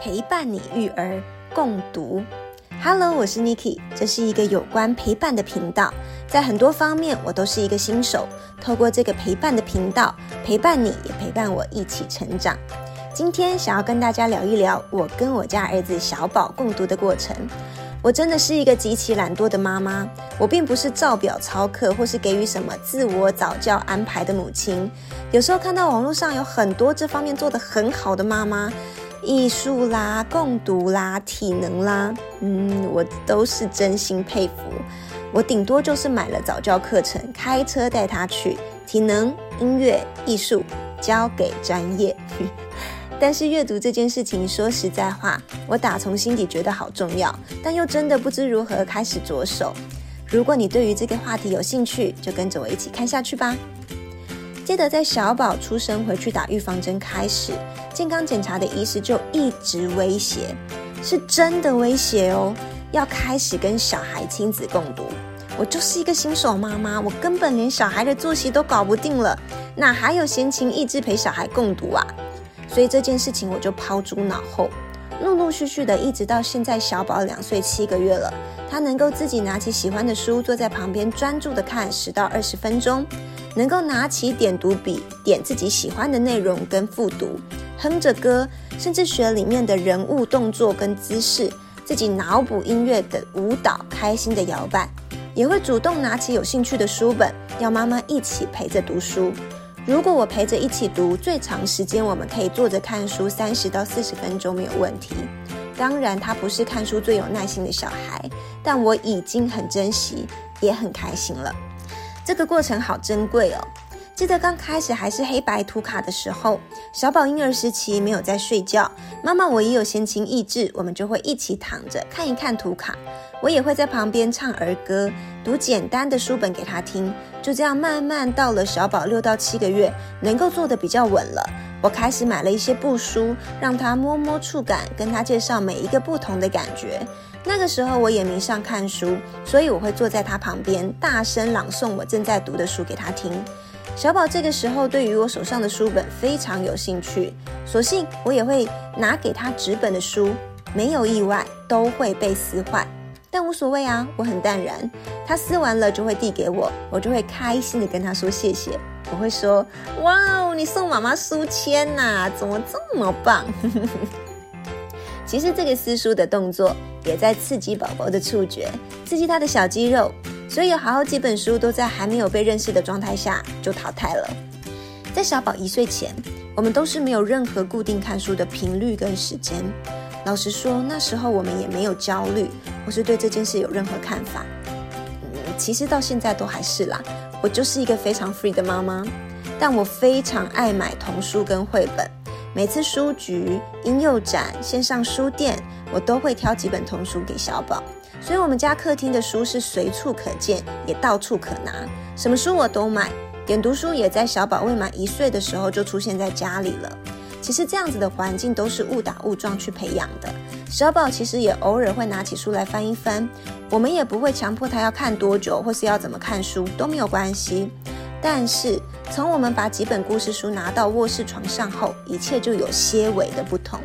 陪伴你育儿共读。Hello，我是 Niki，这是一个有关陪伴的频道，在很多方面我都是一个新手。透过这个陪伴的频道，陪伴你也陪伴我一起成长。今天想要跟大家聊一聊我跟我家儿子小宝共读的过程。我真的是一个极其懒惰的妈妈，我并不是照表操课或是给予什么自我早教安排的母亲。有时候看到网络上有很多这方面做得很好的妈妈，艺术啦、共读啦、体能啦，嗯，我都是真心佩服。我顶多就是买了早教课程，开车带他去体能、音乐、艺术交给专业。但是阅读这件事情，说实在话，我打从心底觉得好重要，但又真的不知如何开始着手。如果你对于这个话题有兴趣，就跟着我一起看下去吧。记得在小宝出生回去打预防针开始，健康检查的医师就一直威胁，是真的威胁哦，要开始跟小孩亲子共读。我就是一个新手妈妈，我根本连小孩的作息都搞不定了，哪还有闲情逸致陪小孩共读啊？所以这件事情我就抛诸脑后，陆陆续续的，一直到现在小宝两岁七个月了，他能够自己拿起喜欢的书，坐在旁边专注的看十到二十分钟，能够拿起点读笔，点自己喜欢的内容跟复读，哼着歌，甚至学里面的人物动作跟姿势，自己脑补音乐的舞蹈，开心的摇摆，也会主动拿起有兴趣的书本，要妈妈一起陪着读书。如果我陪着一起读，最长时间我们可以坐着看书三十到四十分钟没有问题。当然，他不是看书最有耐心的小孩，但我已经很珍惜，也很开心了。这个过程好珍贵哦。记得刚开始还是黑白图卡的时候，小宝婴儿时期没有在睡觉，妈妈我也有闲情逸致，我们就会一起躺着看一看图卡，我也会在旁边唱儿歌，读简单的书本给他听。就这样慢慢到了小宝六到七个月，能够坐得比较稳了，我开始买了一些布书，让他摸摸触感，跟他介绍每一个不同的感觉。那个时候我也迷上看书，所以我会坐在他旁边，大声朗诵我正在读的书给他听。小宝这个时候对于我手上的书本非常有兴趣，索性我也会拿给他纸本的书，没有意外都会被撕坏，但无所谓啊，我很淡然。他撕完了就会递给我，我就会开心的跟他说谢谢。我会说：哇哦，你送妈妈书签呐，怎么这么棒？其实这个撕书的动作也在刺激宝宝的触觉，刺激他的小肌肉。所以有好几本书都在还没有被认识的状态下就淘汰了。在小宝一岁前，我们都是没有任何固定看书的频率跟时间。老实说，那时候我们也没有焦虑，或是对这件事有任何看法。嗯，其实到现在都还是啦。我就是一个非常 free 的妈妈，但我非常爱买童书跟绘本。每次书局、婴幼展、线上书店，我都会挑几本童书给小宝。所以，我们家客厅的书是随处可见，也到处可拿，什么书我都买。点读书也在小宝未满一岁的时候就出现在家里了。其实这样子的环境都是误打误撞去培养的。小宝其实也偶尔会拿起书来翻一翻，我们也不会强迫他要看多久，或是要怎么看书都没有关系。但是从我们把几本故事书拿到卧室床上后，一切就有些微的不同。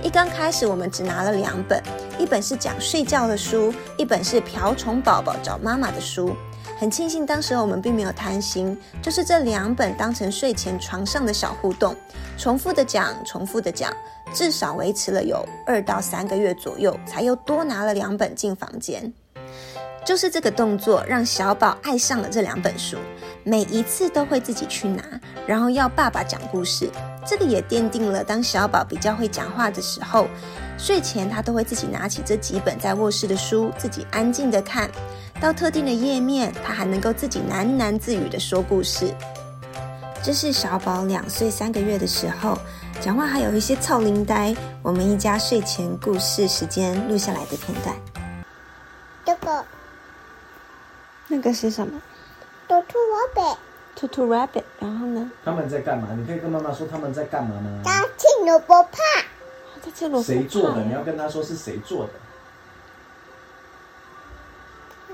一刚开始，我们只拿了两本，一本是讲睡觉的书，一本是瓢虫宝宝找妈妈的书。很庆幸当时我们并没有贪心，就是这两本当成睡前床上的小互动，重复的讲，重复的讲，至少维持了有二到三个月左右，才又多拿了两本进房间。就是这个动作让小宝爱上了这两本书，每一次都会自己去拿，然后要爸爸讲故事。这个也奠定了，当小宝比较会讲话的时候，睡前他都会自己拿起这几本在卧室的书，自己安静的看。到特定的页面，他还能够自己喃喃自语的说故事。这是小宝两岁三个月的时候，讲话还有一些操灵呆。我们一家睡前故事时间录下来的片段。这个，那个是什么？兔兔我背。兔兔 rabbit，然后呢？他们在干嘛？你可以跟妈妈说他们在干嘛吗？他吃萝卜怕。他吃萝卜谁做的？你要跟他说是谁做的。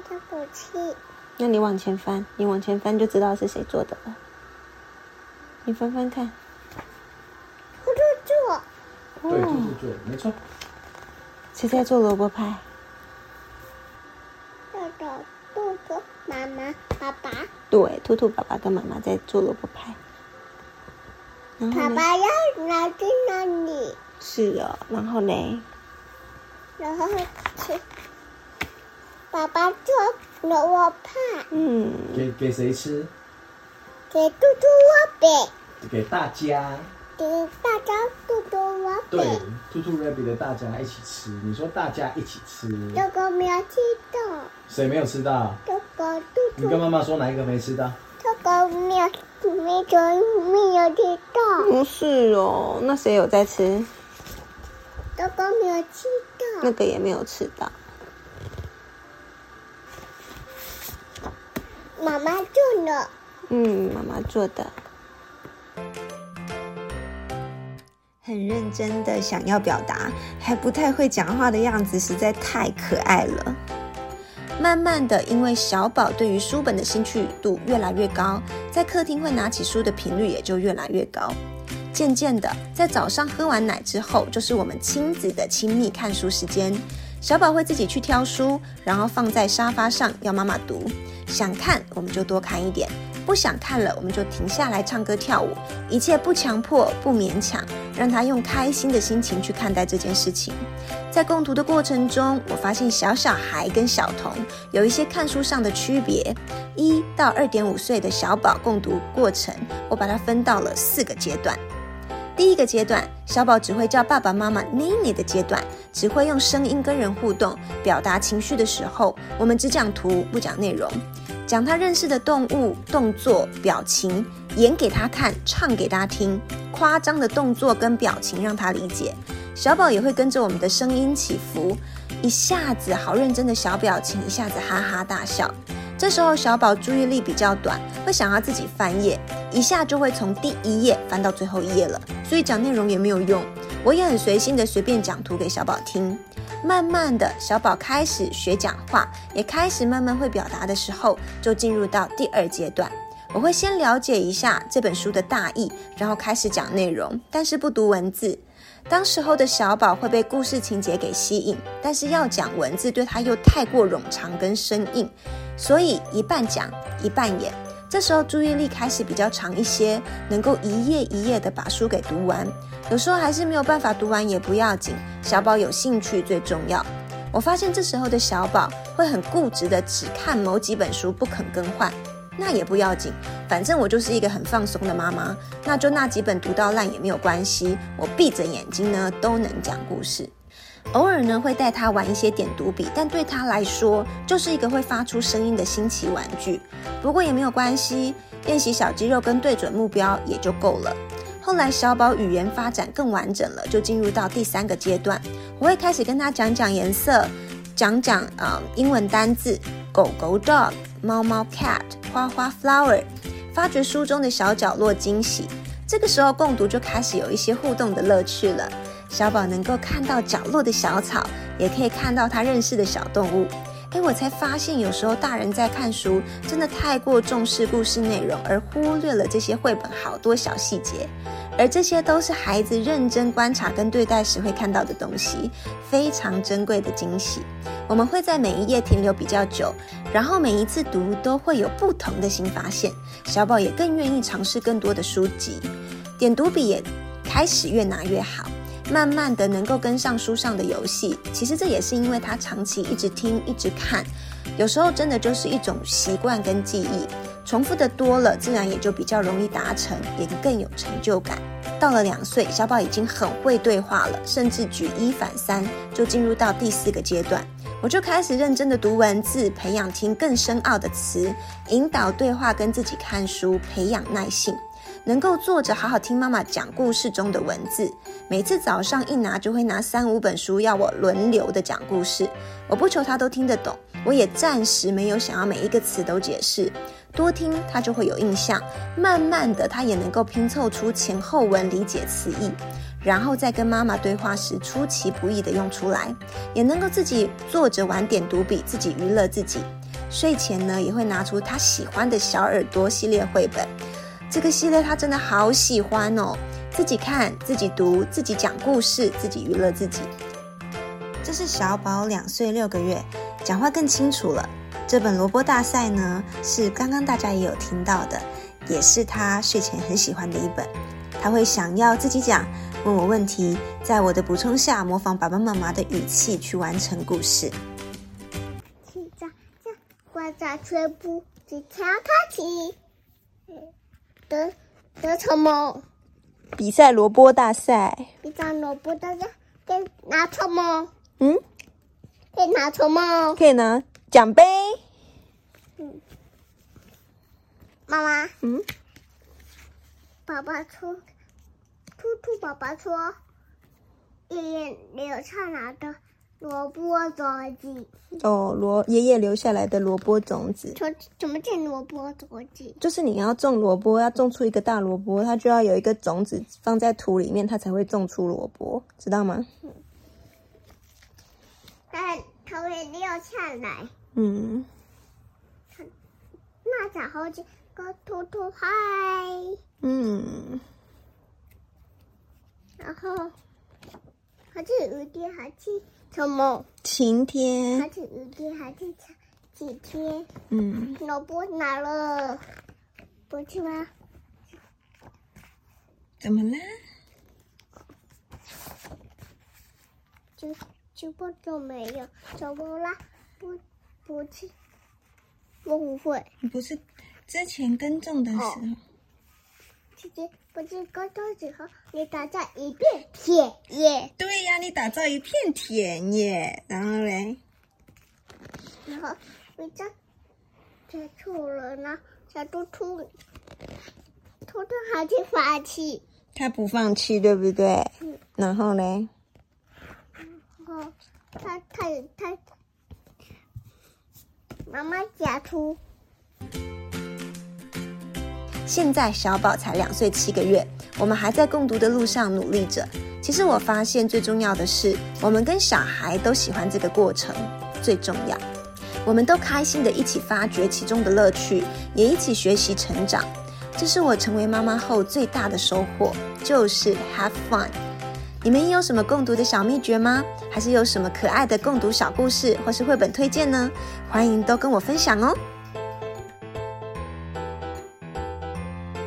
他不吃。那你往前翻，你往前翻就知道是谁做的了。你翻翻看。兔兔做。对，兔兔做，没错。谁在做萝卜派？这个兔兔妈妈爸爸，对，兔兔爸爸跟妈妈在做萝卜派。爸爸要拿去那里，是哦，然后呢？然后吃。爸爸做萝卜派，嗯，给给谁吃？给兔兔我饼，给大家。给大家兔兔我对。，兔兔 rabbit 的大家一起吃。你说大家一起吃，这个没有吃到，谁没有吃到？这个兔你跟，妈妈说哪一个没吃到？这个没有没有没有吃到，不是哦，那谁有在吃？这个没有吃到。那个也没有吃到。妈妈做的，嗯，妈妈做的。很认真的想要表达，还不太会讲话的样子，实在太可爱了。慢慢的，因为小宝对于书本的兴趣度越来越高，在客厅会拿起书的频率也就越来越高。渐渐的，在早上喝完奶之后，就是我们亲子的亲密看书时间。小宝会自己去挑书，然后放在沙发上要妈妈读。想看我们就多看一点，不想看了我们就停下来唱歌跳舞，一切不强迫不勉强，让他用开心的心情去看待这件事情。在共读的过程中，我发现小小孩跟小童有一些看书上的区别。一到二点五岁的小宝共读过程，我把它分到了四个阶段。第一个阶段，小宝只会叫爸爸妈妈“妮妮”的阶段，只会用声音跟人互动，表达情绪的时候，我们只讲图不讲内容，讲他认识的动物、动作、表情，演给他看，唱给他听，夸张的动作跟表情让他理解。小宝也会跟着我们的声音起伏，一下子好认真的小表情，一下子哈哈大笑。这时候小宝注意力比较短，会想要自己翻页，一下就会从第一页翻到最后一页了，所以讲内容也没有用。我也很随性的随便讲图给小宝听。慢慢的小宝开始学讲话，也开始慢慢会表达的时候，就进入到第二阶段。我会先了解一下这本书的大意，然后开始讲内容，但是不读文字。当时候的小宝会被故事情节给吸引，但是要讲文字对他又太过冗长跟生硬，所以一半讲一半演。这时候注意力开始比较长一些，能够一页一页的把书给读完。有时候还是没有办法读完也不要紧，小宝有兴趣最重要。我发现这时候的小宝会很固执的只看某几本书不肯更换，那也不要紧，反正我就是一个很放松的妈妈，那就那几本读到烂也没有关系，我闭着眼睛呢都能讲故事。偶尔呢会带他玩一些点读笔，但对他来说就是一个会发出声音的新奇玩具。不过也没有关系，练习小肌肉跟对准目标也就够了。后来小宝语言发展更完整了，就进入到第三个阶段，我会开始跟他讲讲颜色，讲讲呃英文单字，狗狗 dog，猫猫 cat，花花 flower，发掘书中的小角落惊喜。这个时候共读就开始有一些互动的乐趣了。小宝能够看到角落的小草，也可以看到他认识的小动物。哎，我才发现有时候大人在看书，真的太过重视故事内容，而忽略了这些绘本好多小细节。而这些都是孩子认真观察跟对待时会看到的东西，非常珍贵的惊喜。我们会在每一页停留比较久，然后每一次读都会有不同的新发现。小宝也更愿意尝试更多的书籍，点读笔也开始越拿越好。慢慢的能够跟上书上的游戏，其实这也是因为他长期一直听一直看，有时候真的就是一种习惯跟记忆，重复的多了，自然也就比较容易达成，也更有成就感。到了两岁，小宝已经很会对话了，甚至举一反三，就进入到第四个阶段。我就开始认真的读文字，培养听更深奥的词，引导对话跟自己看书，培养耐性。能够坐着好好听妈妈讲故事中的文字，每次早上一拿就会拿三五本书要我轮流的讲故事。我不求他都听得懂，我也暂时没有想要每一个词都解释，多听他就会有印象。慢慢的，他也能够拼凑出前后文，理解词义，然后在跟妈妈对话时出其不意的用出来，也能够自己坐着玩点读笔，自己娱乐自己。睡前呢，也会拿出他喜欢的小耳朵系列绘本。这个系列他真的好喜欢哦，自己看、自己读、自己讲故事、自己娱乐自己。这是小宝两岁六个月，讲话更清楚了。这本萝卜大赛呢，是刚刚大家也有听到的，也是他睡前很喜欢的一本。他会想要自己讲，问我问题，在我的补充下，模仿爸爸妈妈的语气去完成故事。现在这挂在全部只跳开起，得得什么？比赛萝卜大赛，比赛萝卜大赛可以拿什么？嗯，可以拿什么？可以拿奖杯。嗯妈妈，嗯，爸爸说，兔兔爸爸说，爷爷留下来的萝卜种子，哦，萝爷爷留下来的萝卜种子，说怎么种萝卜种子？就是你要种萝卜，要种出一个大萝卜，它就要有一个种子放在土里面，它才会种出萝卜，知道吗？它它会掉下来。嗯，那小猴子跟兔兔嗨，嗯，然后还是雨天还是什么？晴天还，是雨天还是几天？嗯，萝卜拿了，不去吗？怎么啦？就就不就没有，怎么啦？不不去，我不会，你不是之前耕种的时候，其实不是高中时候你打造一片田野，对呀、你打造一片田野，然后嘞，然后你这接错了呢，小兔兔兔兔还是发气，他不放弃，对不对？嗯。然后嘞，然后他他他妈妈夹出。现在小宝才两岁七个月，我们还在共读的路上努力着。其实我发现最重要的是，我们跟小孩都喜欢这个过程，最重要。我们都开心的一起发掘其中的乐趣，也一起学习成长。这是我成为妈妈后最大的收获，就是 have fun。你们有什么共读的小秘诀吗？还是有什么可爱的共读小故事或是绘本推荐呢？欢迎都跟我分享哦。